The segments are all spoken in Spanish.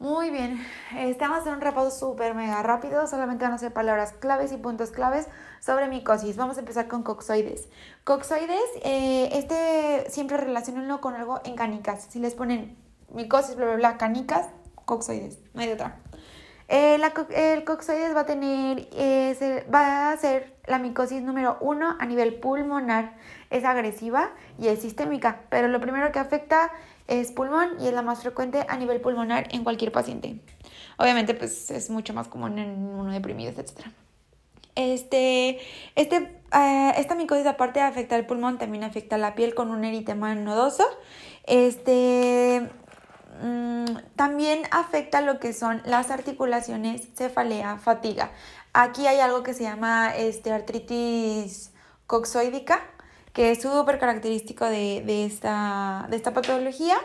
Muy bien, vamos a hacer un repaso súper mega rápido, solamente van a ser palabras claves y puntos claves sobre micosis. Vamos a empezar con coxoides. Coxoides, eh, este siempre relacionenlo con algo en canicas. Si les ponen micosis, bla, bla, bla, canicas, coxoides, no hay de otra. Eh, el coxoides va a tener, eh, va a ser la micosis número uno a nivel pulmonar. Es agresiva y es sistémica, pero lo primero que afecta es pulmón y es la más frecuente a nivel pulmonar en cualquier paciente. Obviamente, pues es mucho más común en uno deprimido, etc. Este, este, eh, esta micosis, aparte de afectar el pulmón, también afecta la piel con un eritema nodoso. Este, mm, también afecta lo que son las articulaciones, cefalea, fatiga. Aquí hay algo que se llama este, artritis coxoídica que es súper característico de, esta, patología.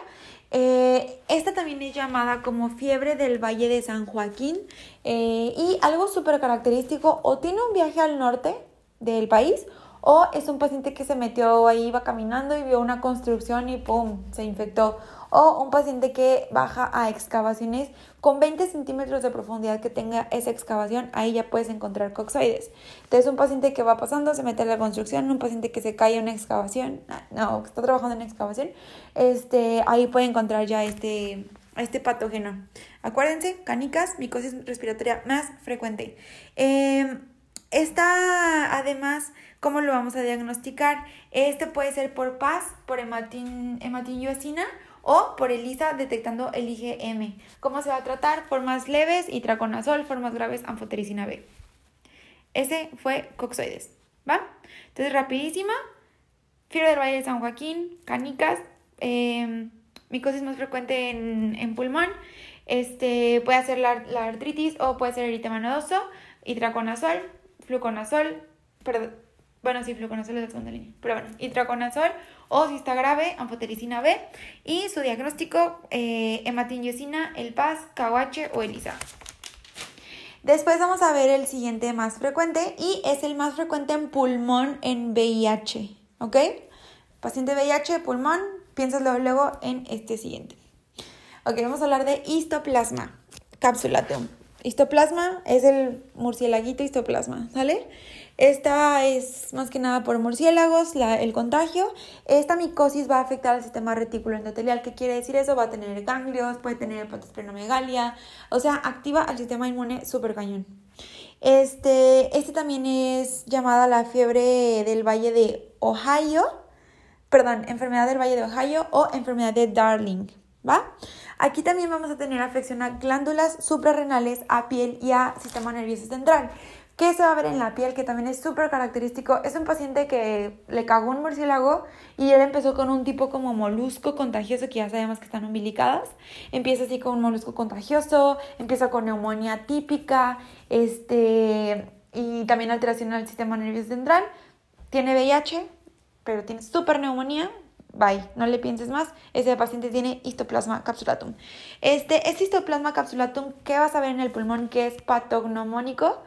Eh, esta también es llamada como fiebre del Valle de San Joaquín eh, y algo súper característico o tiene un viaje al norte del país o es un paciente que se metió ahí, iba caminando y vio una construcción y ¡pum! se infectó o un paciente que baja a excavaciones con 20 centímetros de profundidad que tenga esa excavación, ahí ya puedes encontrar coxoides. Entonces, un paciente que va pasando, se mete a la construcción, un paciente que se cae en una excavación, ah, no, que está trabajando en excavación, este, ahí puede encontrar ya este, este patógeno. Acuérdense, canicas, micosis respiratoria más frecuente. Em, esta, además, ¿cómo lo vamos a diagnosticar? Este puede ser por PAS, por hematin, hematinioacina o por ELISA detectando el IgM. ¿Cómo se va a tratar? Formas leves, itraconazol, formas graves, anfotericina B. Ese fue coxoides, ¿va? Entonces, rapidísima, fiebre del Valle de San Joaquín, canicas, em, micosis más frecuente en, pulmón, este, puede ser la, artritis o puede ser eritema nodoso, itraconazol, fluconazol, perdón, bueno, sí, fluconazol es la segunda línea, pero bueno, itraconazol o si está grave, anfotericina B y su diagnóstico, eh, el PAS, KOH o ELISA. Después vamos a ver el siguiente más frecuente y es el más frecuente en pulmón en VIH, ¿ok? Paciente VIH, pulmón, piensas luego en este siguiente. Ok, vamos a hablar de histoplasma capsulatum. Histoplasma es el murcielaguito histoplasma, ¿sale? Esta es más que nada por murciélagos, el contagio. Esta micosis va a afectar al sistema retículo endotelial. ¿Qué quiere decir eso? Va a tener ganglios, puede tener hepatosplenomegalia, o sea, activa al sistema inmune súper cañón. Este, este también es llamada la fiebre del Valle de Ohio, perdón, enfermedad del Valle de Ohio o enfermedad de Darling, ¿va? Aquí también vamos a tener afección a glándulas suprarrenales, a piel y a sistema nervioso central. ¿Qué se va a ver en la piel? Que también es súper característico. Es un paciente que le cagó un murciélago y él empezó con un tipo como molusco contagioso, que ya sabemos que están umbilicadas. Empieza así con un molusco contagioso, empieza con neumonía típica, este, y también alteración al sistema nervioso central. Tiene VIH, pero tiene súper neumonía. Bye, no le pienses más. Ese paciente tiene histoplasma capsulatum. Este, este histoplasma capsulatum, ¿qué vas a ver en el pulmón? Que es patognomónico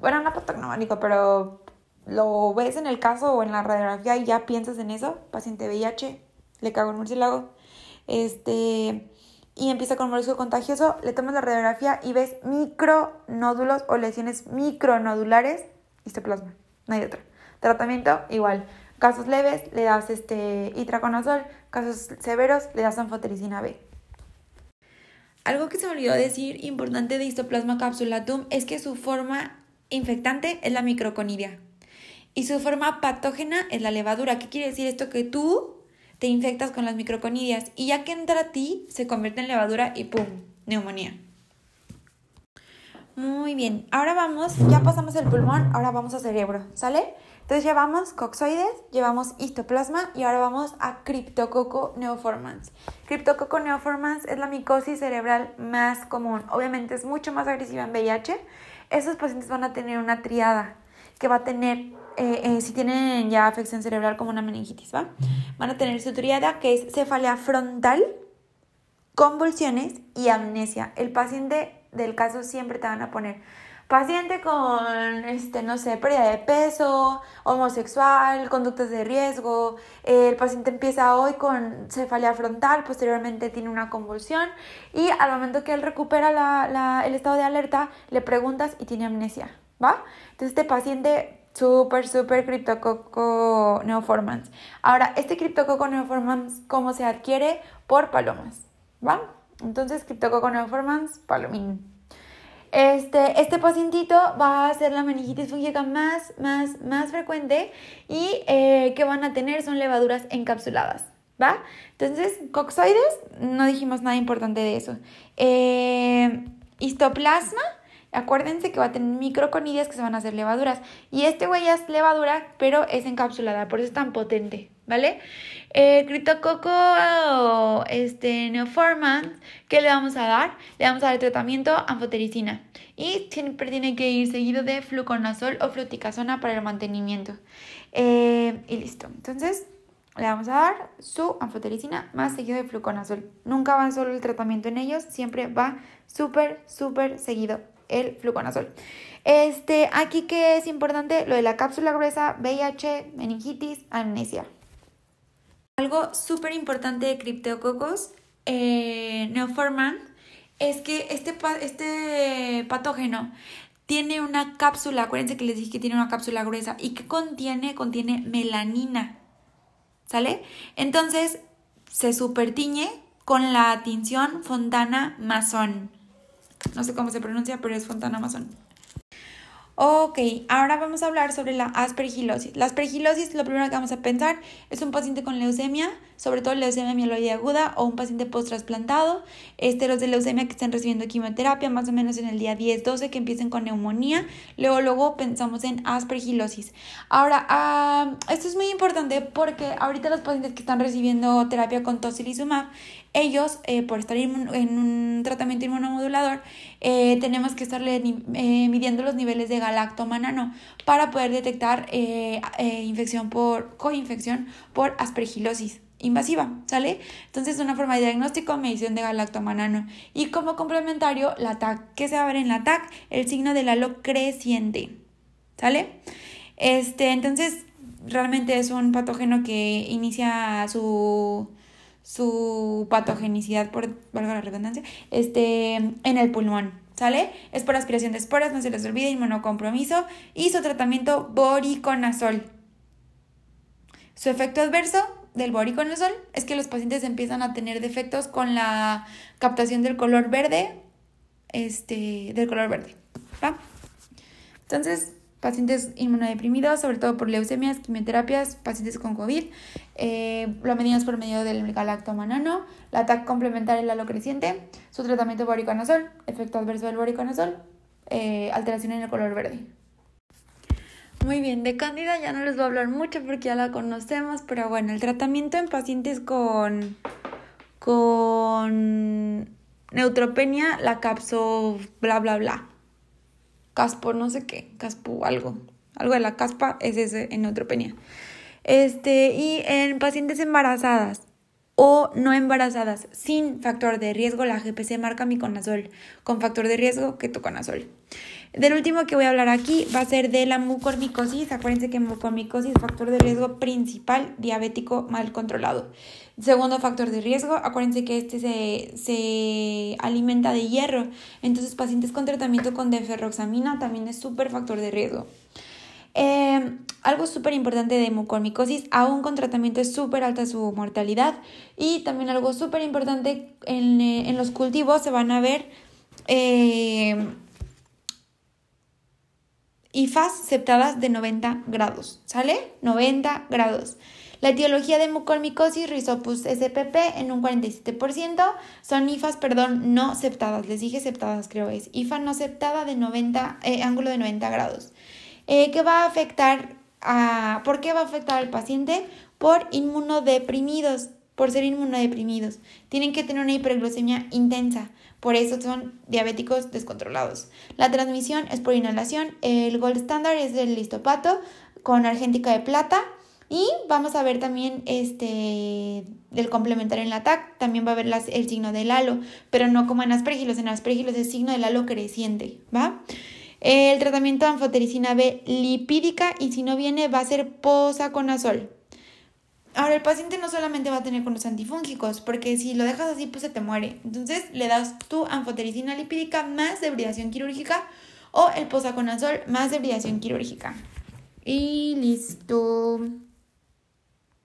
bueno, no patognomónico, pero lo ves en el caso o en la radiografía y ya piensas en eso, paciente VIH, le cago en murciélago, este, y empieza con molusco contagioso, le tomas la radiografía y ves micronódulos o lesiones micronodulares, histoplasma, no hay otra. Tratamiento, igual. Casos leves, le das este itraconazol, casos severos, le das anfotericina B. Algo que se me olvidó decir importante de histoplasma capsulatum es que su forma infectante es la microconidia y su forma patógena es la levadura. ¿Qué quiere decir esto? Que tú te infectas con las microconidias y ya que entra a ti se convierte en levadura y ¡pum! neumonía. Muy bien, ahora vamos, ya pasamos el pulmón, ahora vamos a cerebro, ¿sale? Entonces llevamos coxoides, llevamos histoplasma y ahora vamos a Cryptococcus neoformans. Cryptococcus neoformans es la micosis cerebral más común. Obviamente es mucho más agresiva en VIH, esos pacientes van a tener una triada que va a tener, eh, eh, si tienen ya afección cerebral como una meningitis, ¿va? Van a tener su triada que es cefalea frontal, convulsiones y amnesia. El paciente del caso siempre te van a poner paciente con, este, no sé, pérdida de peso, homosexual, conductas de riesgo, el paciente empieza hoy con cefalea frontal, posteriormente tiene una convulsión y al momento que él recupera la, el estado de alerta, le preguntas y tiene amnesia, ¿va? Entonces este paciente súper, súper criptococo neoformans. Ahora, este criptococo neoformans, ¿cómo se adquiere? Por palomas, ¿va? Entonces, criptococo neoformans, palomín. Este, este pacientito va a ser la meningitis fúngica más, más, más frecuente y eh, que van a tener son levaduras encapsuladas, ¿va? Entonces, coxoides, no dijimos nada importante de eso. Eh, histoplasma, acuérdense que va a tener microconidias que se van a hacer levaduras. Y este güey es levadura, pero es encapsulada, por eso es tan potente, ¿vale? Eh, criptococo este, neoformans, ¿qué le vamos a dar? Le vamos a dar tratamiento anfotericina. Y siempre tiene que ir seguido de fluconazol o fluticasona para el mantenimiento. Eh, y listo. Entonces, le vamos a dar su anfotericina más seguido de fluconazol. Nunca va solo el tratamiento en ellos, siempre va súper, súper seguido el fluconazol. Este, aquí que es importante, lo de la cápsula gruesa, VIH, meningitis, amnesia. Algo súper importante de criptococos eh, neoforman es que este, este patógeno tiene una cápsula, acuérdense que les dije que tiene una cápsula gruesa y que contiene, contiene melanina, ¿sale? Entonces se supertiñe con la tinción Fontana Mason. No sé cómo se pronuncia, pero es Fontana Mason. Ok, ahora vamos a hablar sobre la aspergilosis. La aspergilosis, lo primero que vamos a pensar es un paciente con leucemia, sobre todo leucemia mieloide aguda o un paciente post-trasplantado. Este, los de leucemia que estén recibiendo quimioterapia, más o menos en el día 10-12, que empiecen con neumonía. Luego, luego pensamos en aspergilosis. Ahora, ah, esto es muy importante porque ahorita los pacientes que están recibiendo terapia con tocilizumab, ellos, eh, por estar en un tratamiento inmunomodulador, eh, tenemos que estarle eh, midiendo los niveles de galactomanano para poder detectar infección por coinfección por aspergilosis invasiva, ¿sale? Entonces, una forma de diagnóstico, medición de galactomanano. Y como complementario, la TAC. ¿Qué se va a ver en la TAC? El signo del halo creciente, ¿sale? Este, entonces, realmente es un patógeno que inicia su su patogenicidad, por valga la redundancia, este, en el pulmón. ¿Sale? Es por aspiración de esporas, no se les olvide, inmunocompromiso y su tratamiento boriconazol. Su efecto adverso del boriconazol es que los pacientes empiezan a tener defectos con la captación del color verde, este, del color verde, ¿va? Entonces, pacientes inmunodeprimidos, sobre todo por leucemias, quimioterapias, pacientes con COVID. Eh, lo medimos por medio del galactomanano, la TAC complementaria el halo creciente, su tratamiento boriconazol, efecto adverso del boriconazol, eh, alteración en el color verde. Muy bien, de Cándida ya no les voy a hablar mucho porque ya la conocemos, pero bueno, el tratamiento en pacientes con, con neutropenia, la capso bla bla bla caspo, no sé qué, caspo algo, algo de la caspa es ese en neutropenia. Este, y en pacientes embarazadas o no embarazadas sin factor de riesgo, la GPC marca miconazol, con factor de riesgo ketoconazol. Del último que voy a hablar aquí va a ser de la mucormicosis. Acuérdense que mucormicosis es factor de riesgo principal diabético mal controlado. Segundo factor de riesgo, acuérdense que este se, alimenta de hierro. Entonces, pacientes con tratamiento con deferroxamina también es súper factor de riesgo. Em, algo súper importante de mucormicosis, aún con tratamiento es súper alta su mortalidad. Y también algo súper importante, en, en, los cultivos se van a ver eh, IFAS septadas de 90 grados, ¿sale? 90 grados. La etiología de mucormicosis Rhizopus spp en un 47% son IFAs, perdón, no septadas. Les dije septadas, creo es. IFA no septada de 90, eh, ángulo de 90 grados. Eh, ¿Qué va a afectar a, ¿Por qué va a afectar al paciente? Por inmunodeprimidos, por ser inmunodeprimidos. Tienen que tener una hiperglucemia intensa. Por eso son diabéticos descontrolados. La transmisión es por inhalación. El gold standard es el listopato con argéntica de plata. Y vamos a ver también este del complementario en la TAC, también va a ver el signo del halo, pero no como en aspergilos, en aspergilos es signo del halo creciente, ¿va? El tratamiento de anfotericina B lipídica y si no viene va a ser posaconazol. Ahora, el paciente no solamente va a tener con los antifúngicos, porque si lo dejas así, pues se te muere. Entonces, le das tu anfotericina lipídica más debridación quirúrgica o el posaconazol más debridación quirúrgica. Y listo.